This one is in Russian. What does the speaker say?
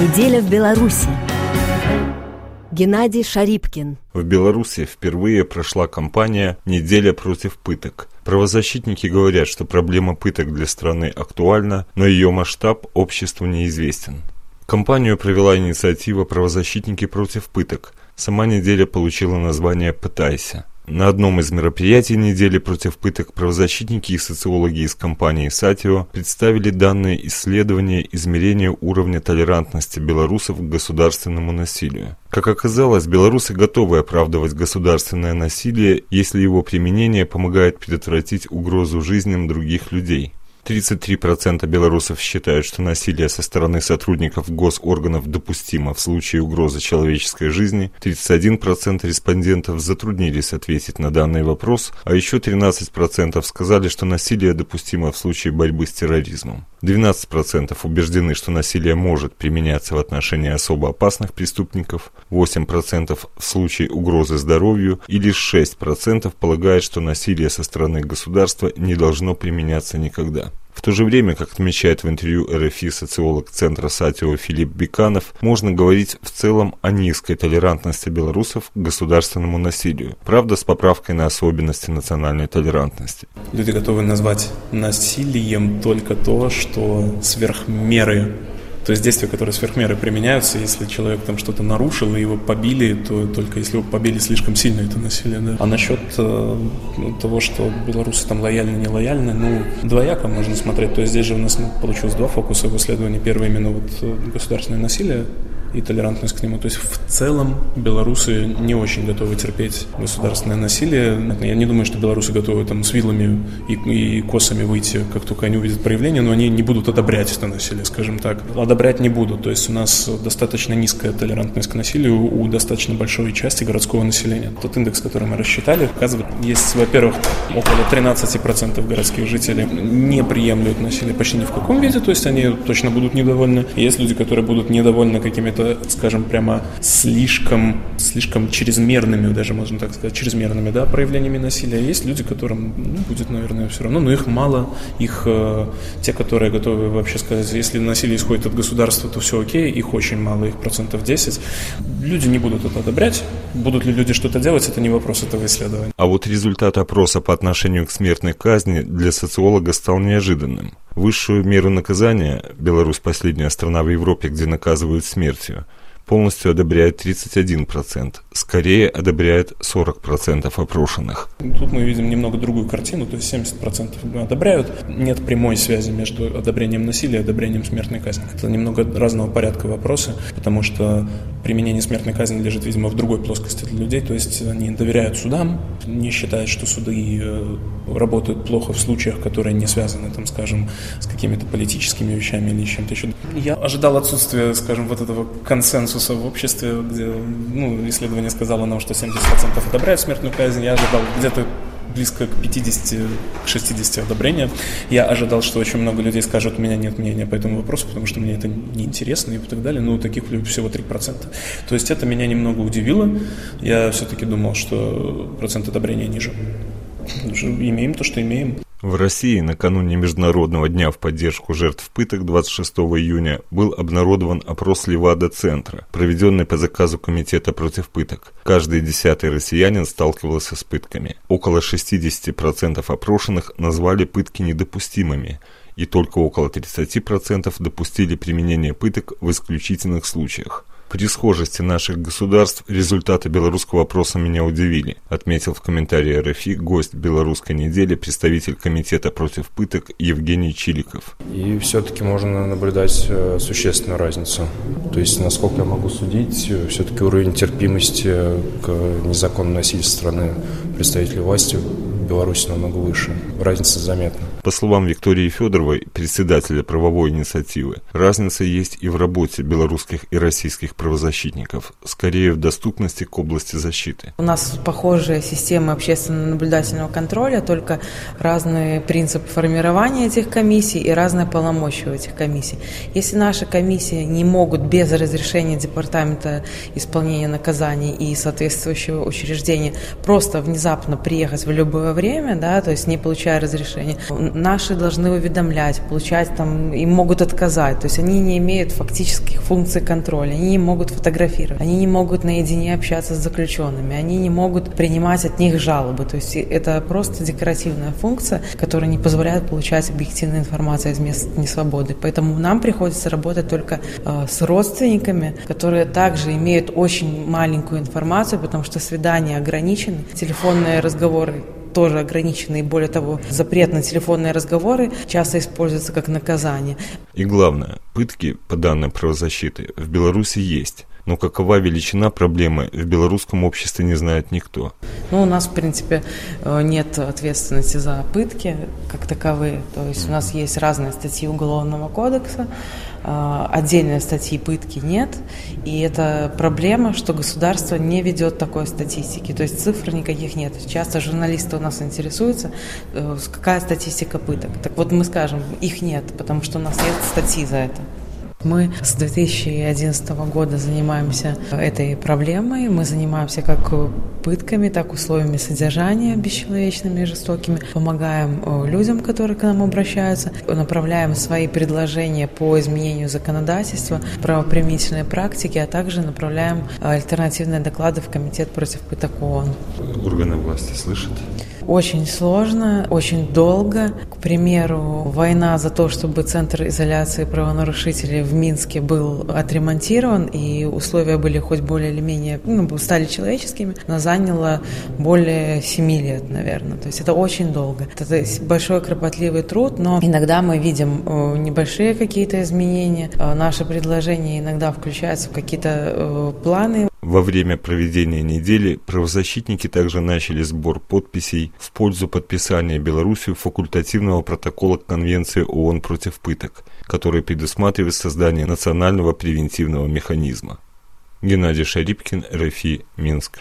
Неделя в Беларуси. Геннадий Шарипкин. В Беларуси впервые прошла кампания «Неделя против пыток». Правозащитники говорят, что проблема пыток для страны актуальна, но ее масштаб обществу неизвестен. Кампанию провела инициатива «Правозащитники против пыток». Сама неделя получила название «Пытайся». На одном из мероприятий недели против пыток правозащитники и социологи из компании «Сатио» представили данные исследования измерения уровня толерантности белорусов к государственному насилию. Как оказалось, белорусы готовы оправдывать государственное насилие, если его применение помогает предотвратить угрозу жизням других людей. 33% белорусов считают, что насилие со стороны сотрудников госорганов допустимо в случае угрозы человеческой жизни, 31% респондентов затруднились ответить на данный вопрос, а еще 13% сказали, что насилие допустимо в случае борьбы с терроризмом. 12% убеждены, что насилие может применяться в отношении особо опасных преступников, 8% в случае угрозы здоровью и лишь 6% полагают, что насилие со стороны государства не должно применяться никогда. В то же время, как отмечает в интервью РФИ социолог Центра Сатио Филипп Беканов, можно говорить в целом о низкой толерантности белорусов к государственному насилию. Правда, с поправкой на особенности национальной толерантности. Люди готовы назвать насилием только то, что сверх меры то есть действия, которые сверхмеры применяются, если человек там что-то нарушил и его побили, то только если его побили слишком сильно, это насилие. Да. А насчет э, того, что белорусы там лояльны, не лояльны, ну, двояко можно смотреть. То есть здесь же у нас ну, получилось два фокуса в исследовании. Первый именно вот э, государственное насилие, и толерантность к нему. То есть в целом белорусы не очень готовы терпеть государственное насилие. Я не думаю, что белорусы готовы там с вилами и, и косами выйти, как только они увидят проявление, но они не будут одобрять это насилие, скажем так. Одобрять не будут. То есть у нас достаточно низкая толерантность к насилию у достаточно большой части городского населения. Тот индекс, который мы рассчитали, показывает, есть, во-первых, около 13% городских жителей не приемлют насилие почти ни в каком виде, то есть они точно будут недовольны. Есть люди, которые будут недовольны какими-то какими-то, скажем, прямо слишком, слишком чрезмерными, даже можно так сказать, чрезмерными, да, проявлениями насилия. Есть люди, которым ну, будет, наверное, все равно, но их мало, их э, те, которые готовы вообще сказать, если насилие исходит от государства, то все окей, их очень мало, их процентов 10. Люди не будут это одобрять. Будут ли люди что-то делать, это не вопрос этого исследования. А вот результат опроса по отношению к смертной казни для социолога стал неожиданным. Высшую меру наказания, Беларусь последняя страна в Европе, где наказывают смертью, полностью одобряет 31%, скорее одобряет 40% опрошенных. Тут мы видим немного другую картину, то есть 70% одобряют. Нет прямой связи между одобрением насилия и одобрением смертной казни. Это немного разного порядка вопросы, потому что применение смертной казни лежит, видимо, в другой плоскости для людей, то есть они доверяют судам, не считают, что суды э, работают плохо в случаях, которые не связаны, там, скажем, с какими-то политическими вещами или чем-то еще. Я ожидал отсутствия, скажем, вот этого консенсуса в обществе, где ну, исследование сказало нам, что 70% одобряют смертную казнь. Я ожидал где-то близко к 50-60 одобрения. Я ожидал, что очень много людей скажут, у меня нет мнения по этому вопросу, потому что мне это неинтересно и так далее. Ну, таких всего 3%. То есть это меня немного удивило. Я все-таки думал, что процент одобрения ниже. Имеем то, что имеем. В России накануне Международного дня в поддержку жертв пыток 26 июня был обнародован опрос Левада-центра, проведенный по заказу Комитета против пыток. Каждый десятый россиянин сталкивался с пытками. Около 60% опрошенных назвали пытки недопустимыми, и только около 30% допустили применение пыток в исключительных случаях. При схожести наших государств результаты белорусского опроса меня удивили, отметил в комментарии РФИ гость белорусской недели, представитель комитета против пыток Евгений Чиликов. И все-таки можно наблюдать э, существенную разницу. То есть, насколько я могу судить, э, все-таки уровень терпимости к незаконному насилию со стороны представителей власти в Беларуси намного выше. Разница заметна. По словам Виктории Федоровой, председателя правовой инициативы, разница есть и в работе белорусских и российских правозащитников, скорее в доступности к области защиты. У нас похожая система общественно-наблюдательного контроля, только разные принципы формирования этих комиссий и разные полномочия у этих комиссий. Если наши комиссии не могут без разрешения Департамента исполнения наказаний и соответствующего учреждения просто внезапно приехать в любое время, да, то есть не получая разрешения, наши должны уведомлять, получать там, им могут отказать. То есть они не имеют фактических функций контроля, они не могут фотографировать, они не могут наедине общаться с заключенными, они не могут принимать от них жалобы. То есть это просто декоративная функция, которая не позволяет получать объективную информацию из мест несвободы. Поэтому нам приходится работать только э, с родственниками, которые также имеют очень маленькую информацию, потому что свидания ограничены, телефонные разговоры тоже ограничены, и более того, запрет на телефонные разговоры часто используется как наказание. И главное, пытки, по данным правозащиты, в Беларуси есть. Но какова величина проблемы в белорусском обществе не знает никто. Ну, у нас, в принципе, э, нет ответственности за пытки как таковые. То есть у нас есть разные статьи Уголовного кодекса, э, отдельной статьи пытки нет. И это проблема, что государство не ведет такой статистики. То есть цифр никаких нет. Часто журналисты у нас интересуются, э, какая статистика пыток. Так вот мы скажем, их нет, потому что у нас нет статьи за это. Мы с 2011 года занимаемся этой проблемой. Мы занимаемся как пытками, так условиями содержания бесчеловечными и жестокими. Помогаем э, людям, которые к нам обращаются. Направляем свои предложения по изменению законодательства, правоприменительной практики, а также направляем альтернативные доклады в Комитет против пыток ООН. Органы власти слышат? Очень сложно, очень долго. К примеру, война за то, чтобы центр изоляции правонарушителей в Минске был отремонтирован, и условия были хоть более или менее, ну, стали человеческими, но заняло более семи лет, наверное. То есть это очень долго. Это большой кропотливый труд, но иногда мы видим э, небольшие какие-то изменения. Э, наши предложения иногда включаются в какие-то э, планы во время проведения недели правозащитники также начали сбор подписей в пользу подписания Беларусью факультативного протокола Конвенции ООН против пыток, который предусматривает создание национального превентивного механизма. Геннадий Шарипкин, РФИ, Минск.